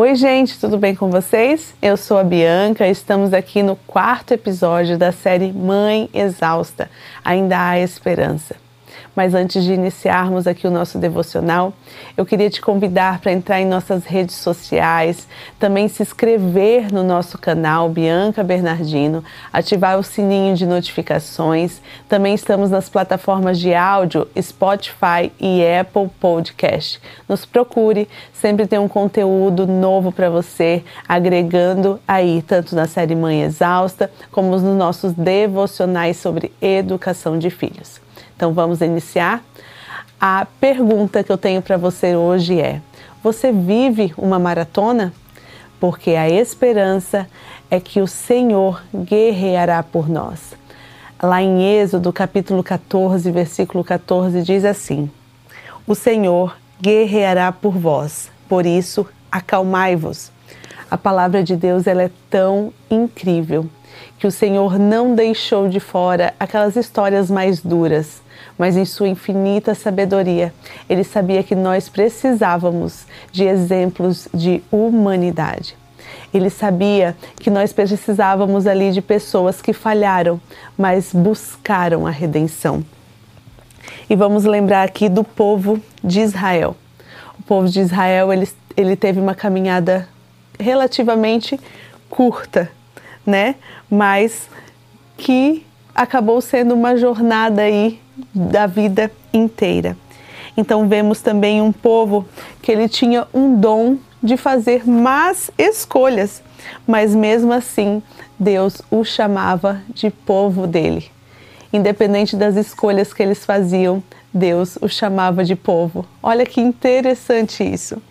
Oi, gente, tudo bem com vocês? Eu sou a Bianca, estamos aqui no quarto episódio da série Mãe Exausta. Ainda há esperança. Mas antes de iniciarmos aqui o nosso devocional, eu queria te convidar para entrar em nossas redes sociais, também se inscrever no nosso canal Bianca Bernardino, ativar o sininho de notificações. Também estamos nas plataformas de áudio Spotify e Apple Podcast. Nos procure, sempre tem um conteúdo novo para você, agregando aí tanto na série Mãe Exausta, como nos nossos devocionais sobre educação de filhos. Então vamos iniciar? A pergunta que eu tenho para você hoje é: você vive uma maratona? Porque a esperança é que o Senhor guerreará por nós. Lá em Êxodo, capítulo 14, versículo 14, diz assim: O Senhor guerreará por vós, por isso acalmai-vos. A palavra de Deus ela é tão incrível que o Senhor não deixou de fora aquelas histórias mais duras, mas em sua infinita sabedoria, ele sabia que nós precisávamos de exemplos de humanidade. Ele sabia que nós precisávamos ali de pessoas que falharam, mas buscaram a redenção. E vamos lembrar aqui do povo de Israel. O povo de Israel ele, ele teve uma caminhada relativamente curta, né? Mas que acabou sendo uma jornada aí da vida inteira. Então vemos também um povo que ele tinha um dom de fazer más escolhas, mas mesmo assim Deus o chamava de povo dele. Independente das escolhas que eles faziam, Deus o chamava de povo. Olha que interessante isso.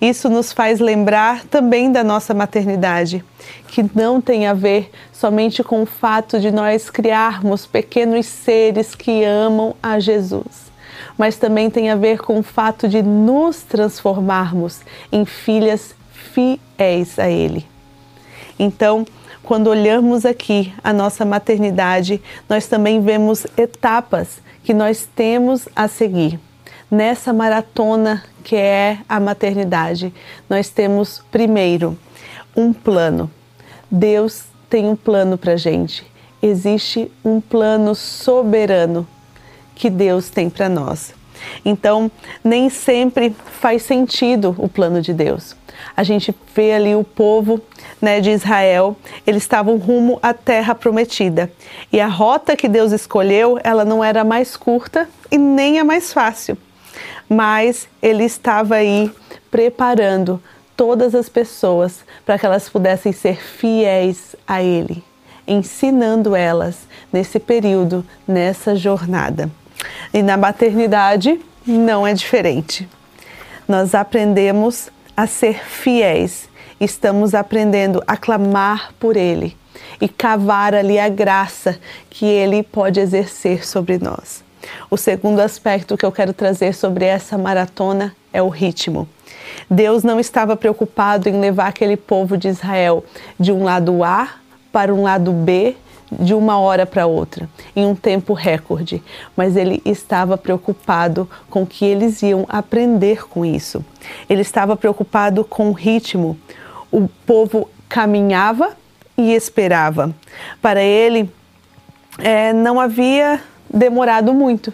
Isso nos faz lembrar também da nossa maternidade, que não tem a ver somente com o fato de nós criarmos pequenos seres que amam a Jesus, mas também tem a ver com o fato de nos transformarmos em filhas fiéis a Ele. Então, quando olhamos aqui a nossa maternidade, nós também vemos etapas que nós temos a seguir nessa maratona que é a maternidade, nós temos primeiro um plano. Deus tem um plano para gente. Existe um plano soberano que Deus tem para nós. Então, nem sempre faz sentido o plano de Deus. A gente vê ali o povo né, de Israel, eles estavam rumo à terra prometida. E a rota que Deus escolheu, ela não era a mais curta e nem a mais fácil mas ele estava aí preparando todas as pessoas para que elas pudessem ser fiéis a ele, ensinando elas nesse período, nessa jornada. E na maternidade não é diferente. Nós aprendemos a ser fiéis, estamos aprendendo a clamar por ele e cavar ali a graça que ele pode exercer sobre nós. O segundo aspecto que eu quero trazer sobre essa maratona é o ritmo. Deus não estava preocupado em levar aquele povo de Israel de um lado A para um lado B de uma hora para outra, em um tempo recorde, mas ele estava preocupado com que eles iam aprender com isso. Ele estava preocupado com o ritmo. O povo caminhava e esperava. Para ele, é, não havia demorado muito,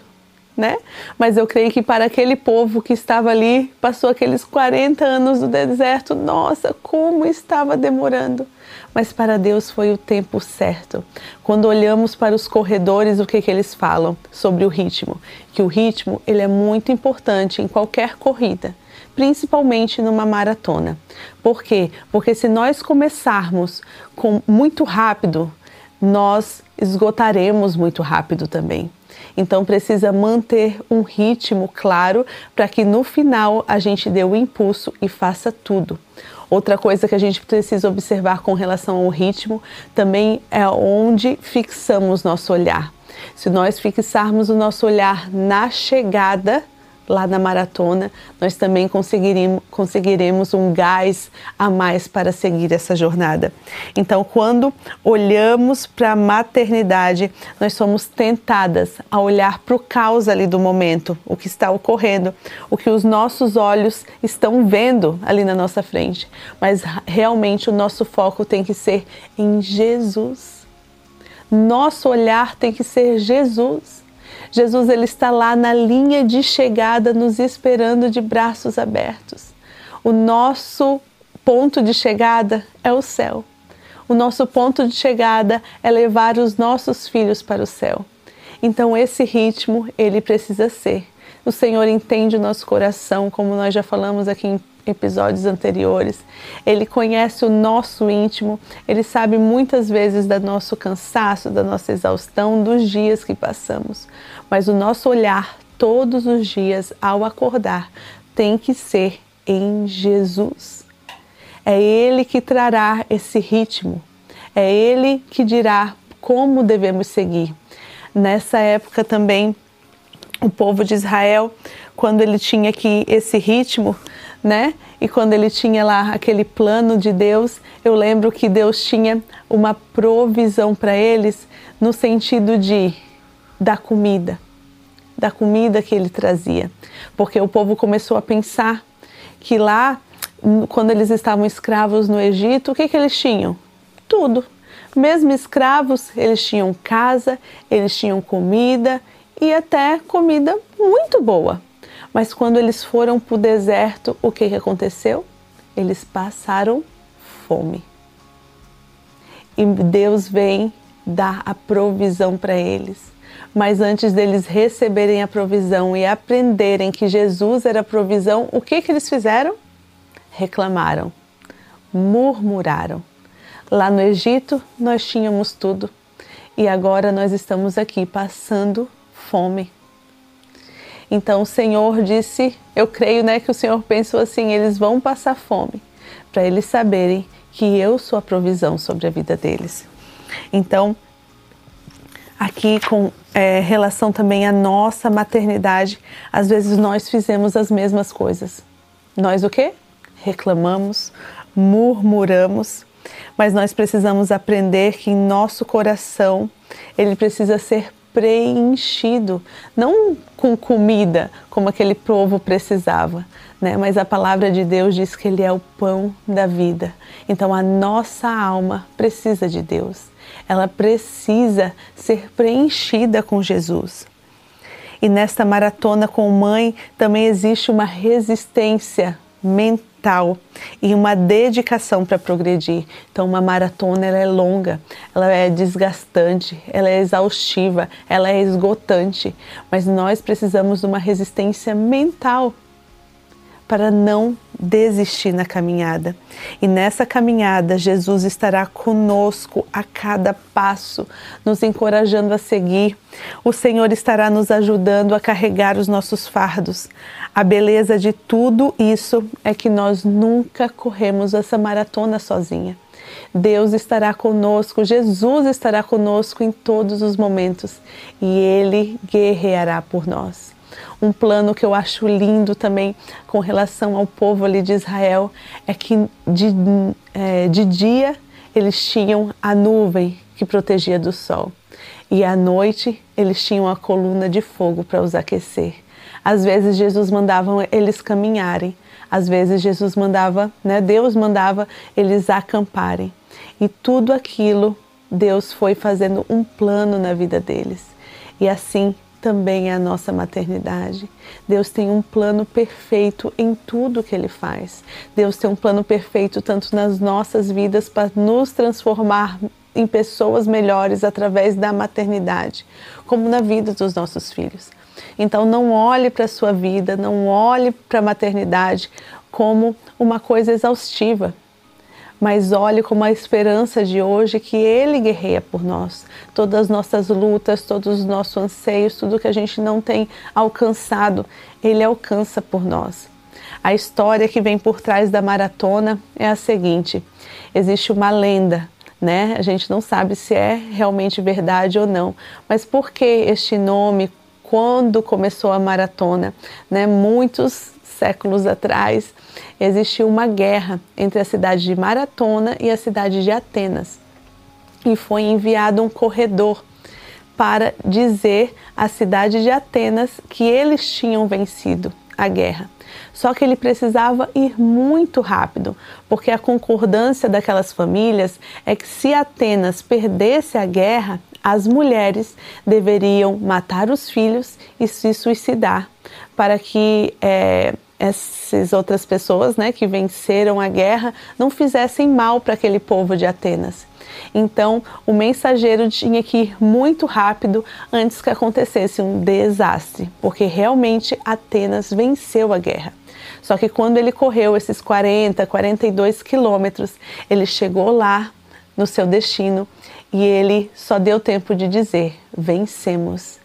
né? Mas eu creio que para aquele povo que estava ali, passou aqueles 40 anos do deserto, nossa, como estava demorando. Mas para Deus foi o tempo certo. Quando olhamos para os corredores, o que, que eles falam sobre o ritmo? Que o ritmo ele é muito importante em qualquer corrida, principalmente numa maratona. Por quê? Porque se nós começarmos com muito rápido, nós esgotaremos muito rápido também. Então precisa manter um ritmo claro para que no final a gente dê o impulso e faça tudo. Outra coisa que a gente precisa observar com relação ao ritmo também é onde fixamos nosso olhar. Se nós fixarmos o nosso olhar na chegada, lá na maratona, nós também conseguiremos, conseguiremos um gás a mais para seguir essa jornada. Então, quando olhamos para a maternidade, nós somos tentadas a olhar para o caos ali do momento, o que está ocorrendo, o que os nossos olhos estão vendo ali na nossa frente. Mas realmente o nosso foco tem que ser em Jesus. Nosso olhar tem que ser Jesus. Jesus ele está lá na linha de chegada nos esperando de braços abertos. O nosso ponto de chegada é o céu. O nosso ponto de chegada é levar os nossos filhos para o céu. Então esse ritmo ele precisa ser. O Senhor entende o nosso coração, como nós já falamos aqui em episódios anteriores. Ele conhece o nosso íntimo, ele sabe muitas vezes do nosso cansaço, da nossa exaustão, dos dias que passamos. Mas o nosso olhar todos os dias ao acordar tem que ser em Jesus. É Ele que trará esse ritmo, é Ele que dirá como devemos seguir. Nessa época também, o povo de Israel, quando ele tinha aqui esse ritmo, né? E quando ele tinha lá aquele plano de Deus, eu lembro que Deus tinha uma provisão para eles no sentido de da comida, da comida que ele trazia, porque o povo começou a pensar que lá, quando eles estavam escravos no Egito, o que, que eles tinham? Tudo. Mesmo escravos, eles tinham casa, eles tinham comida e até comida muito boa. Mas quando eles foram para o deserto, o que, que aconteceu? Eles passaram fome. E Deus vem dar a provisão para eles. Mas antes deles receberem a provisão e aprenderem que Jesus era a provisão, o que, que eles fizeram? Reclamaram, murmuraram. Lá no Egito nós tínhamos tudo e agora nós estamos aqui passando fome. Então o Senhor disse, eu creio né, que o Senhor pensou assim: eles vão passar fome, para eles saberem que eu sou a provisão sobre a vida deles. Então, aqui com é, relação também à nossa maternidade, às vezes nós fizemos as mesmas coisas. Nós o quê? Reclamamos, murmuramos, mas nós precisamos aprender que em nosso coração ele precisa ser preenchido, não com comida como aquele povo precisava, né? Mas a palavra de Deus diz que ele é o pão da vida. Então a nossa alma precisa de Deus. Ela precisa ser preenchida com Jesus. E nesta maratona com mãe também existe uma resistência mental e uma dedicação para progredir. Então, uma maratona ela é longa, ela é desgastante, ela é exaustiva, ela é esgotante, mas nós precisamos de uma resistência mental para não desistir na caminhada. E nessa caminhada, Jesus estará conosco a cada passo, nos encorajando a seguir. O Senhor estará nos ajudando a carregar os nossos fardos. A beleza de tudo isso é que nós nunca corremos essa maratona sozinha. Deus estará conosco, Jesus estará conosco em todos os momentos e Ele guerreará por nós um plano que eu acho lindo também com relação ao povo ali de Israel é que de, é, de dia eles tinham a nuvem que protegia do sol e à noite eles tinham a coluna de fogo para os aquecer. Às vezes Jesus mandava eles caminharem, às vezes Jesus mandava, né, Deus mandava eles acamparem. E tudo aquilo Deus foi fazendo um plano na vida deles. E assim também é a nossa maternidade. Deus tem um plano perfeito em tudo que Ele faz. Deus tem um plano perfeito tanto nas nossas vidas para nos transformar em pessoas melhores através da maternidade, como na vida dos nossos filhos. Então não olhe para a sua vida, não olhe para a maternidade como uma coisa exaustiva mas olhe como a esperança de hoje que Ele guerreia por nós. Todas as nossas lutas, todos os nossos anseios, tudo que a gente não tem alcançado, Ele alcança por nós. A história que vem por trás da maratona é a seguinte: existe uma lenda, né? A gente não sabe se é realmente verdade ou não, mas por que este nome? quando começou a maratona, né, muitos séculos atrás, existiu uma guerra entre a cidade de Maratona e a cidade de Atenas. E foi enviado um corredor para dizer à cidade de Atenas que eles tinham vencido a guerra. Só que ele precisava ir muito rápido, porque a concordância daquelas famílias é que se Atenas perdesse a guerra, as mulheres deveriam matar os filhos e se suicidar, para que é, essas outras pessoas né, que venceram a guerra não fizessem mal para aquele povo de Atenas. Então, o mensageiro tinha que ir muito rápido antes que acontecesse um desastre, porque realmente Atenas venceu a guerra. Só que quando ele correu esses 40, 42 quilômetros, ele chegou lá no seu destino e ele só deu tempo de dizer: vencemos.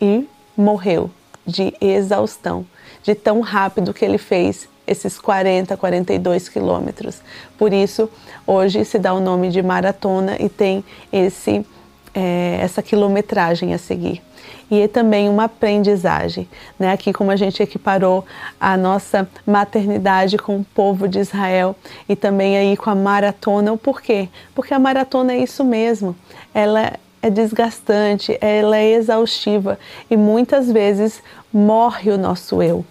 E morreu de exaustão, de tão rápido que ele fez esses 40, 42 quilômetros. Por isso, hoje se dá o nome de maratona e tem esse, é, essa quilometragem a seguir. E é também uma aprendizagem, né? Aqui como a gente equiparou a nossa maternidade com o povo de Israel e também aí com a maratona. O porquê? Porque a maratona é isso mesmo. Ela é desgastante, ela é exaustiva e muitas vezes morre o nosso eu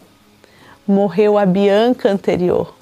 morreu a Bianca anterior.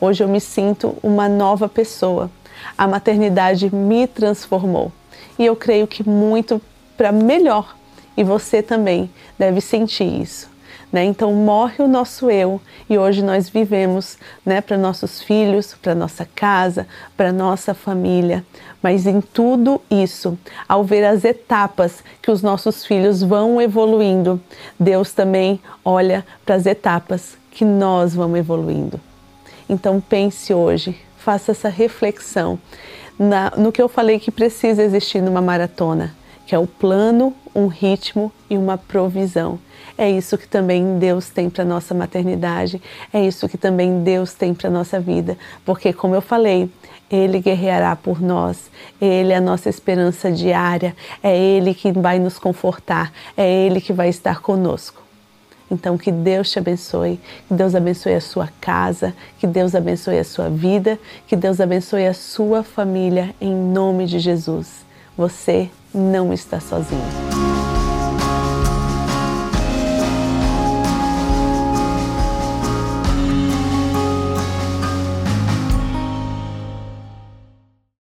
Hoje eu me sinto uma nova pessoa. A maternidade me transformou e eu creio que muito para melhor. E você também deve sentir isso. Né? Então morre o nosso eu e hoje nós vivemos né, para nossos filhos, para nossa casa, para nossa família. Mas em tudo isso, ao ver as etapas que os nossos filhos vão evoluindo, Deus também olha para as etapas que nós vamos evoluindo. Então pense hoje, faça essa reflexão na, no que eu falei que precisa existir numa maratona, que é o plano, um ritmo e uma provisão. É isso que também Deus tem para nossa maternidade, é isso que também Deus tem para nossa vida, porque como eu falei, ele guerreará por nós, ele é a nossa esperança diária, é ele que vai nos confortar, é ele que vai estar conosco. Então, que Deus te abençoe, que Deus abençoe a sua casa, que Deus abençoe a sua vida, que Deus abençoe a sua família, em nome de Jesus. Você não está sozinho.